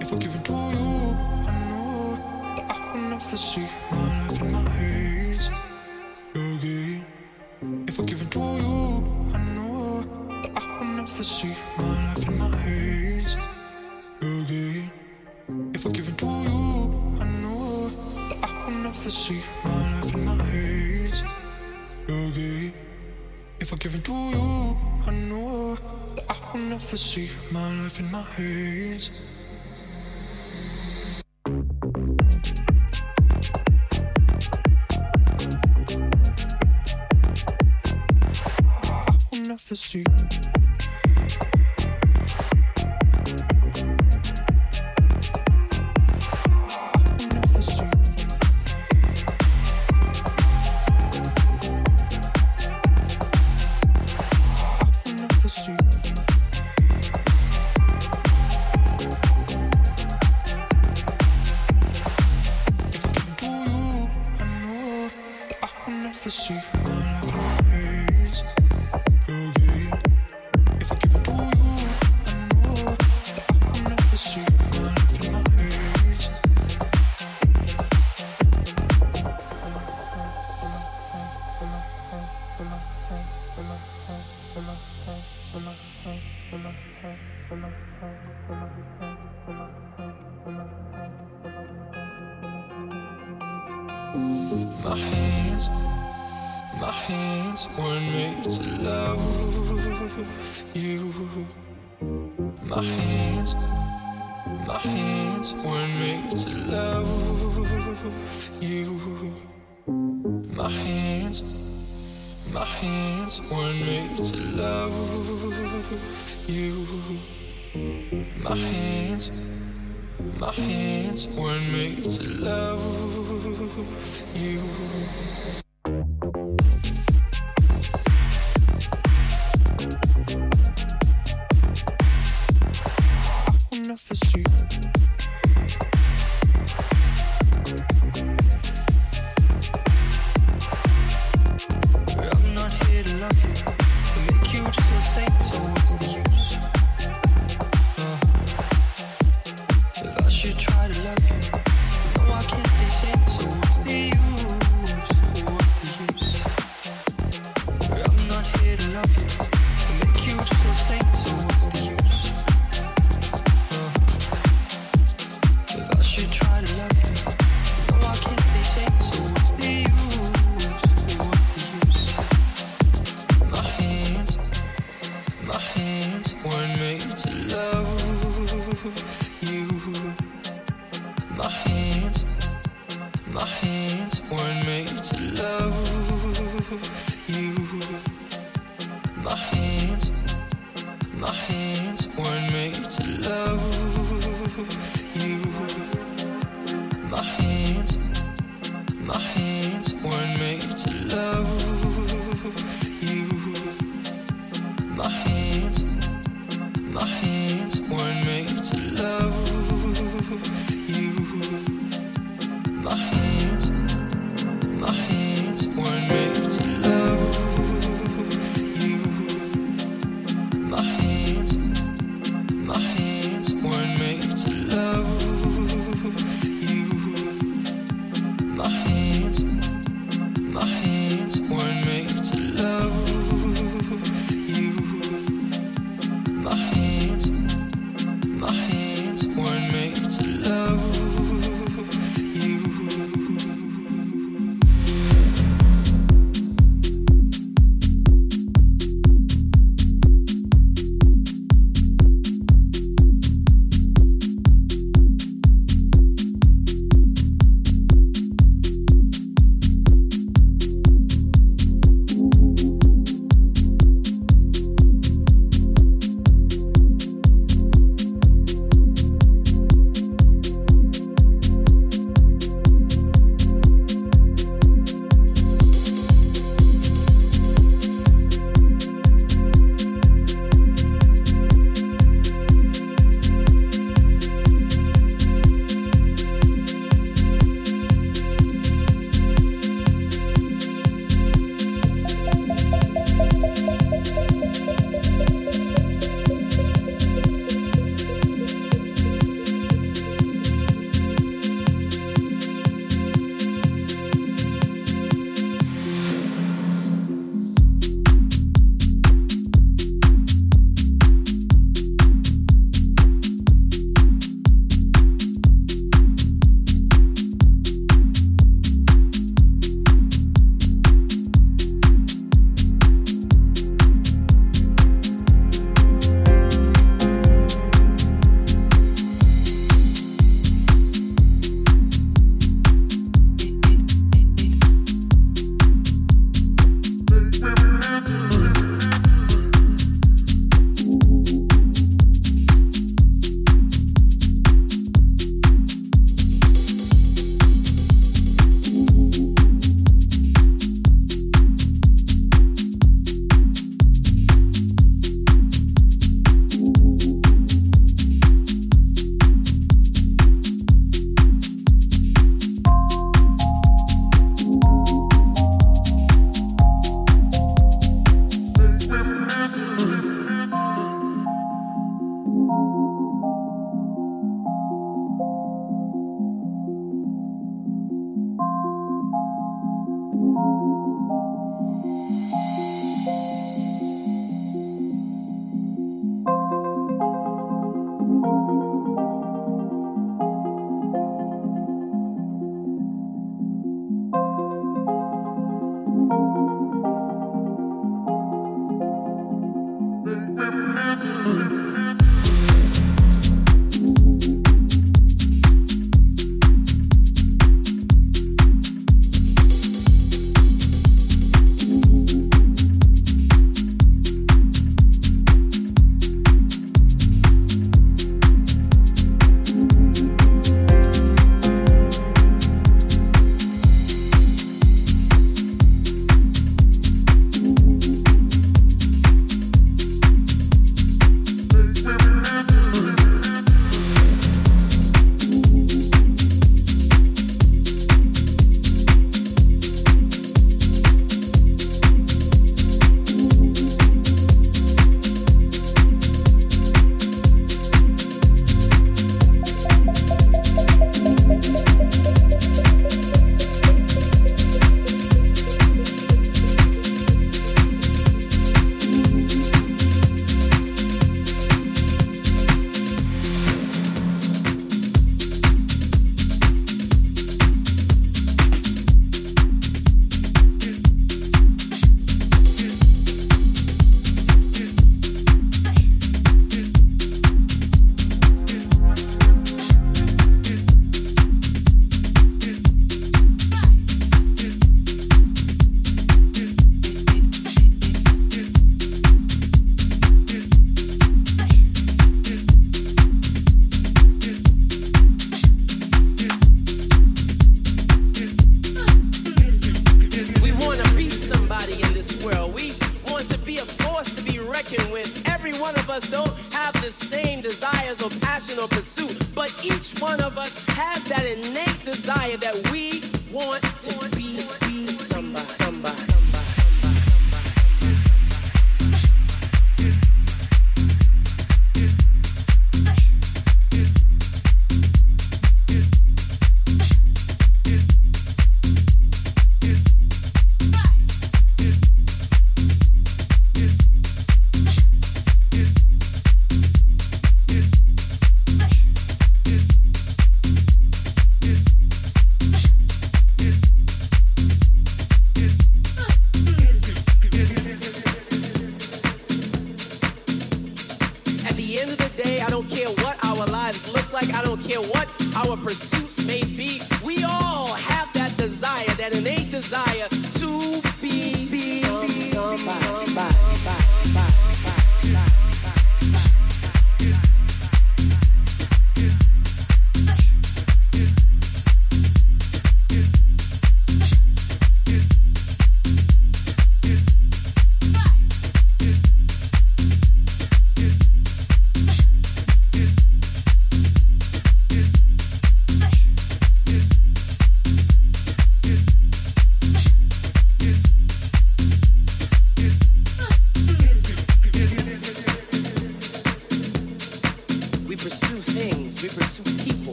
If I give it to you, I know that I will never see my life in my hands again. If I give it to you, I know that I will never see my life in my hands again. If I give it to you, I know that I will never see my life in my hands again. If I give it to you, I know that I will never see my life in my hands.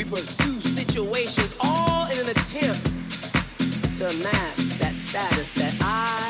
We pursue situations all in an attempt to amass that status that I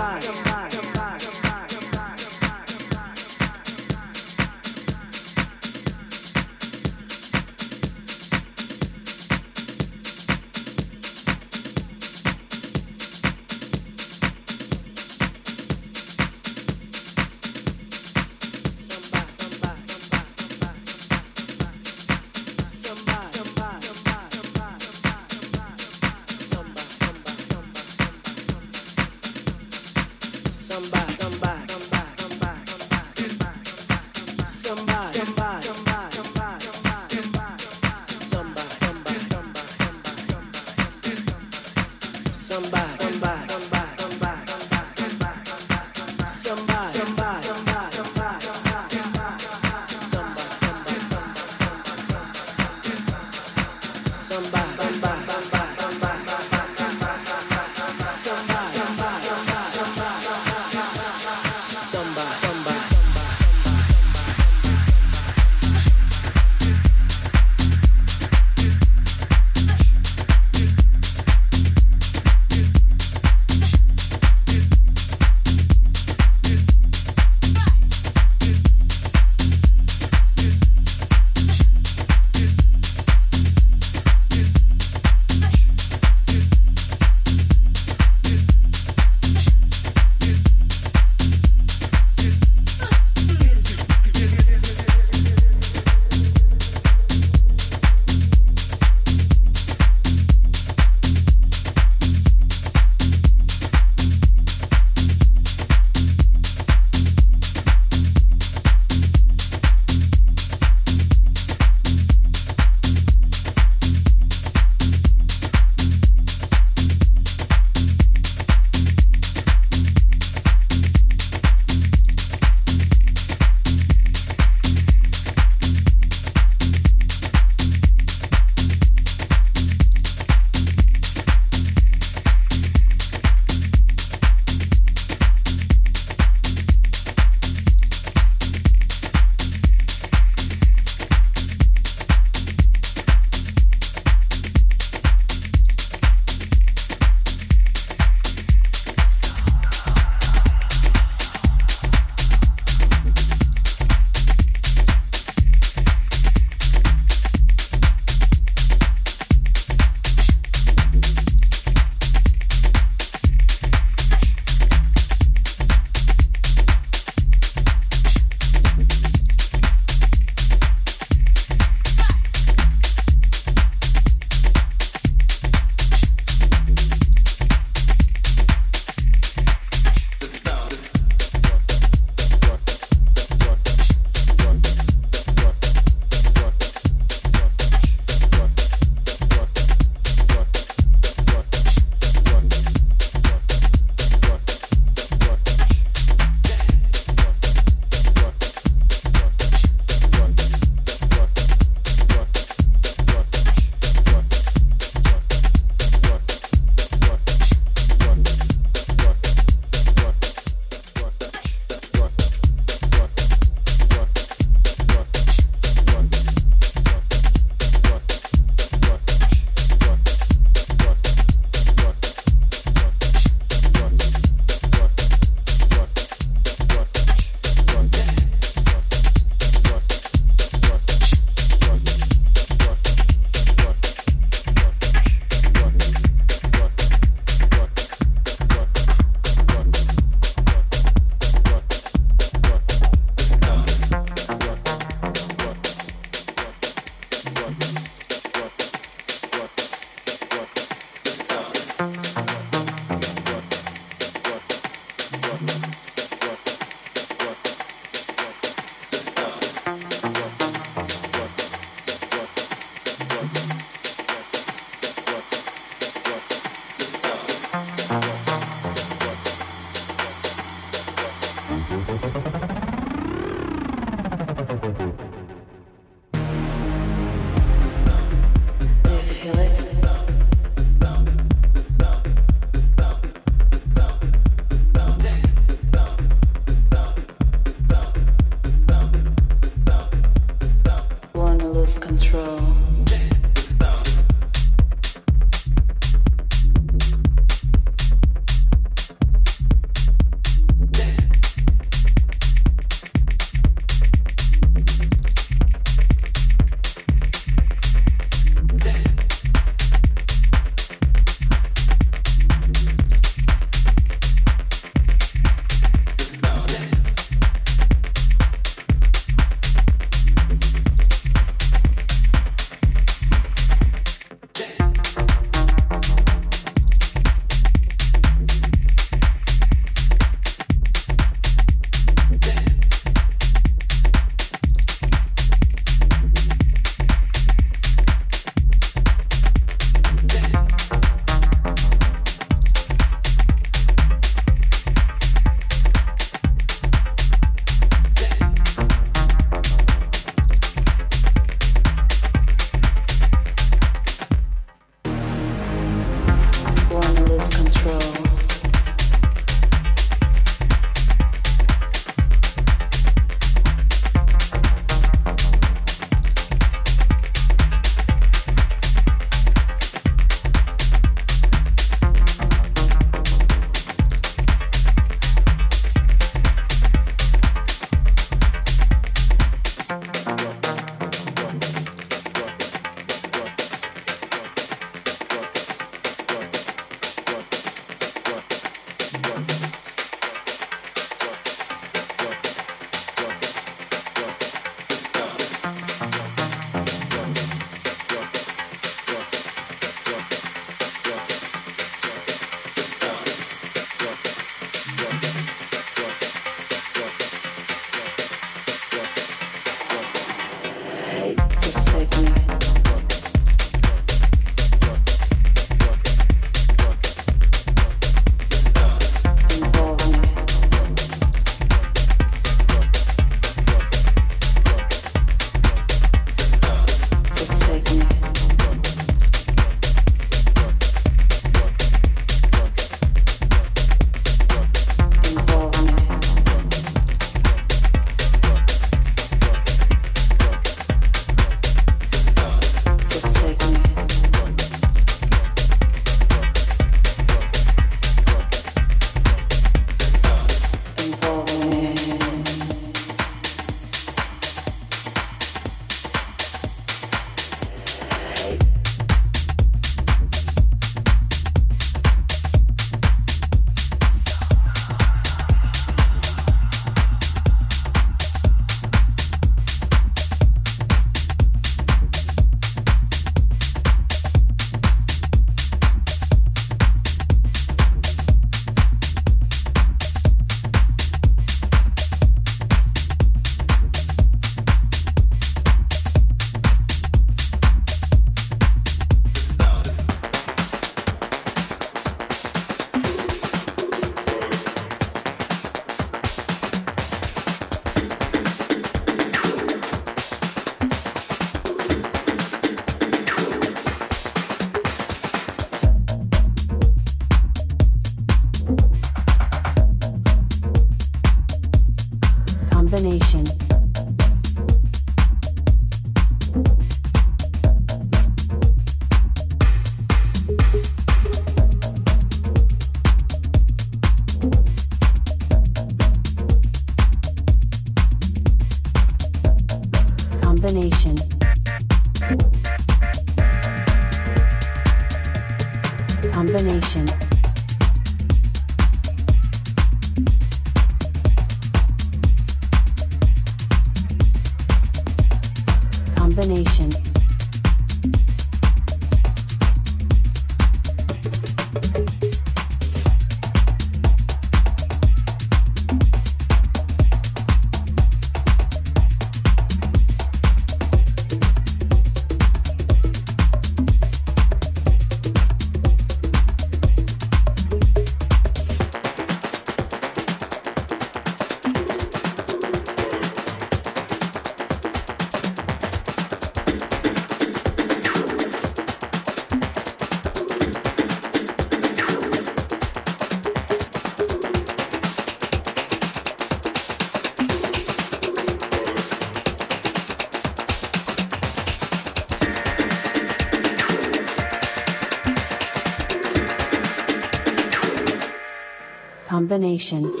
explanation.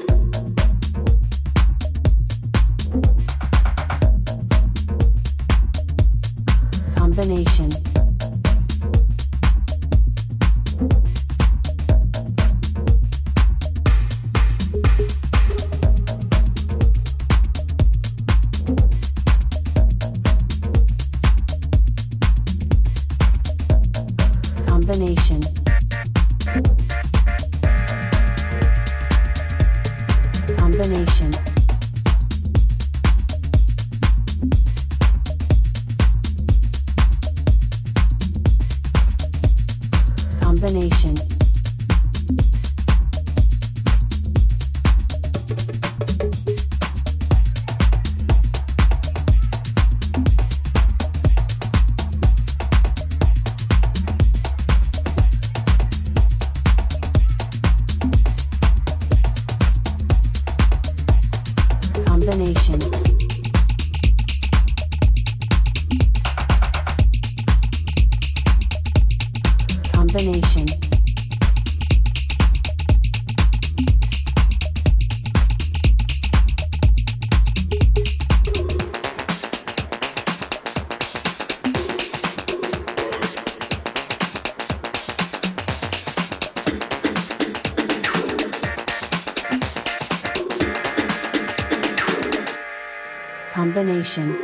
Foundation.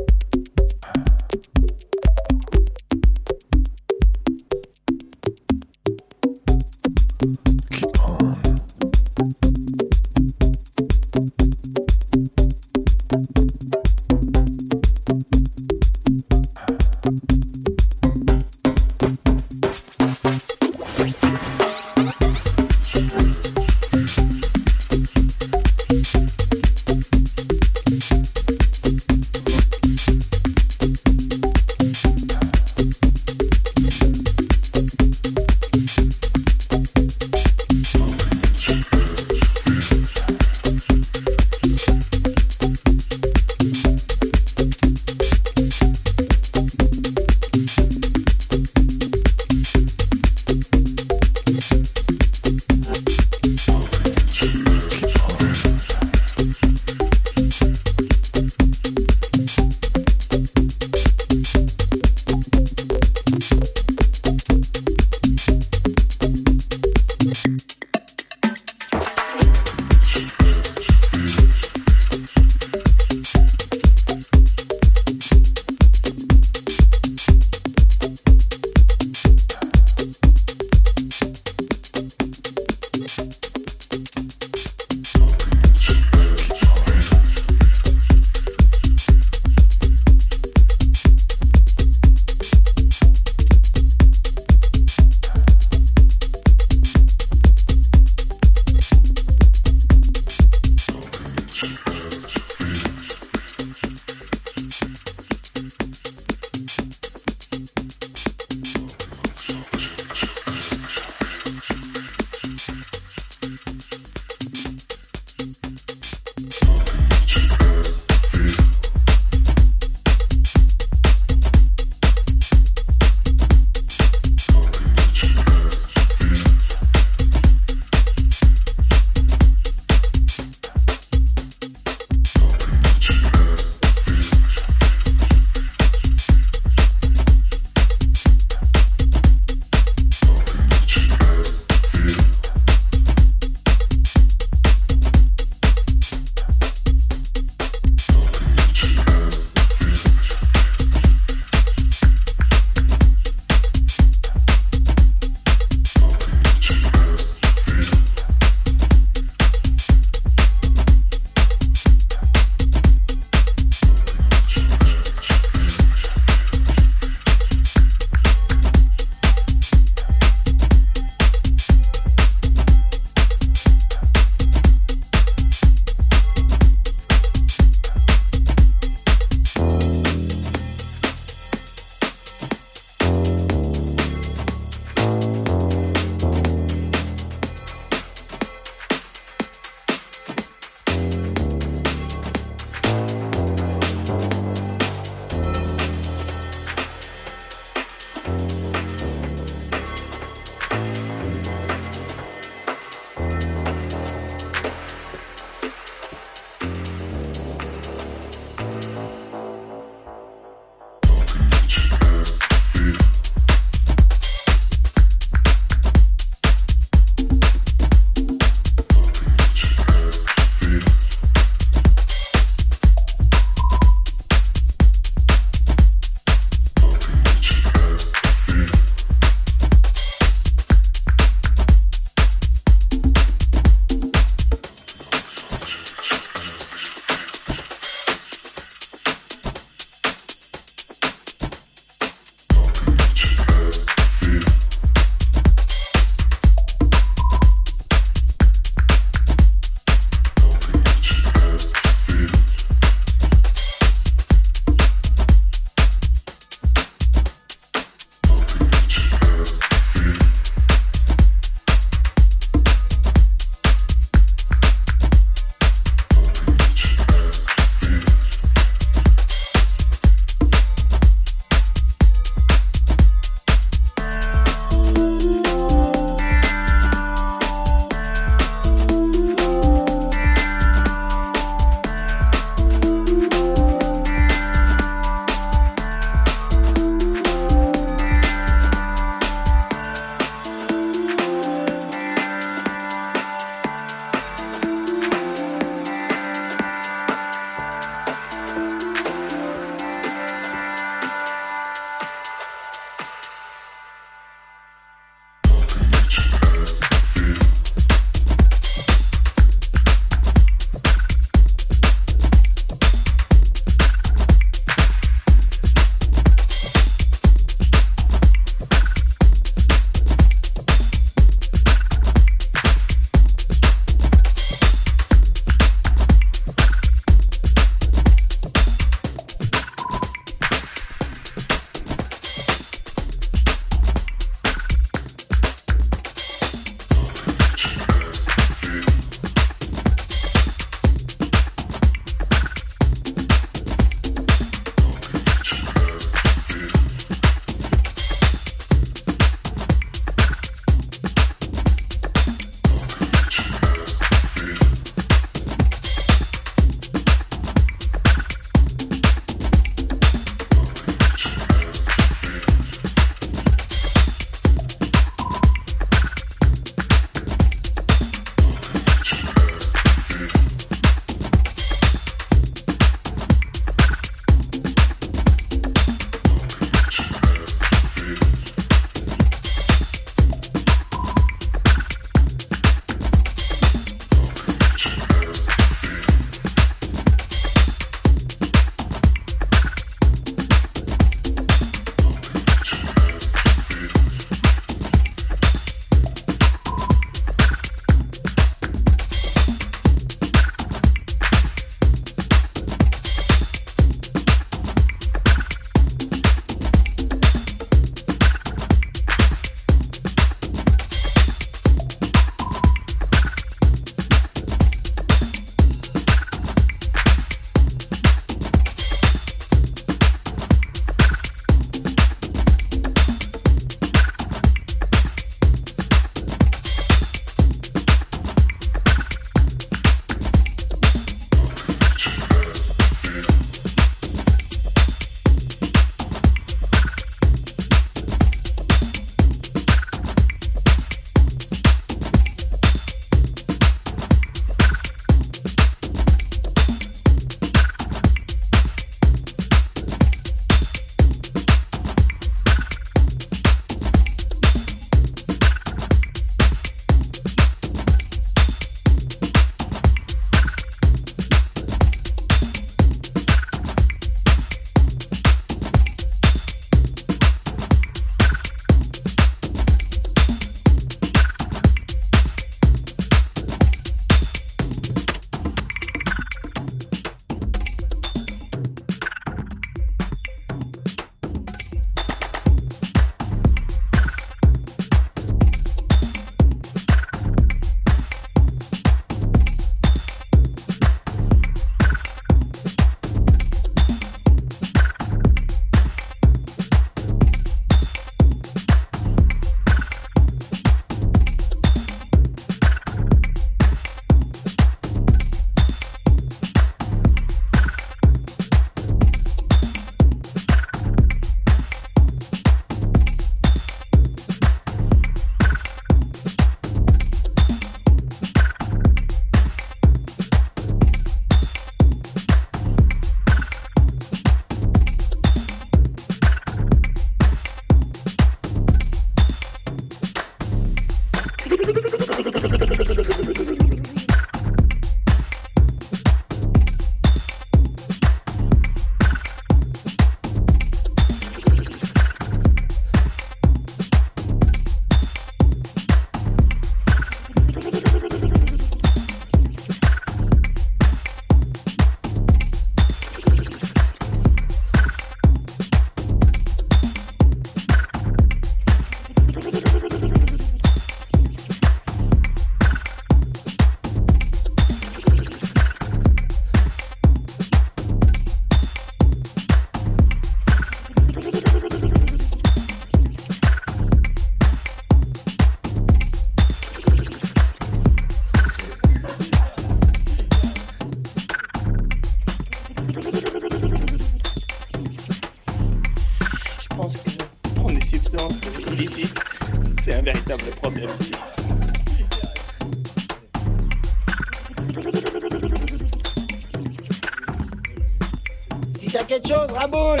Бабуль!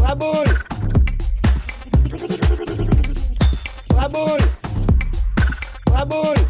Бабуль! Бабуль! Бабуль!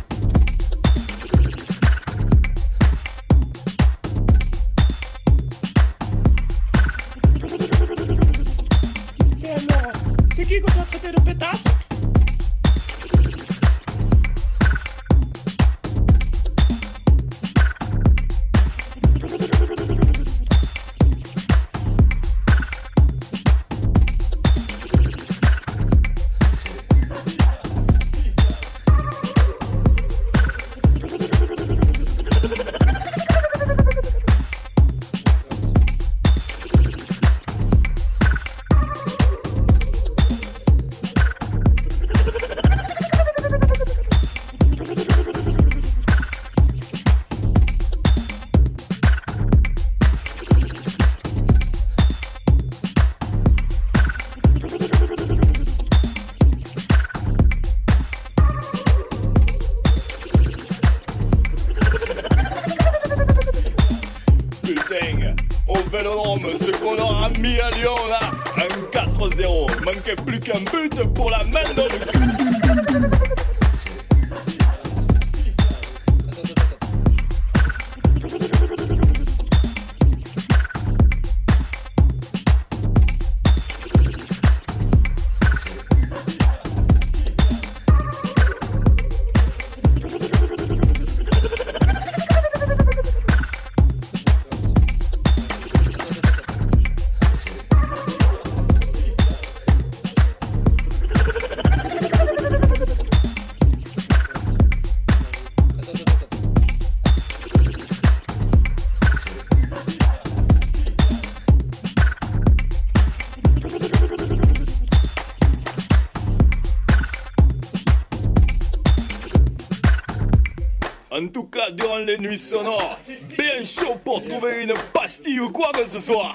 En tout cas, durant les nuits sonores, bien chaud pour trouver une pastille ou quoi que ce soit.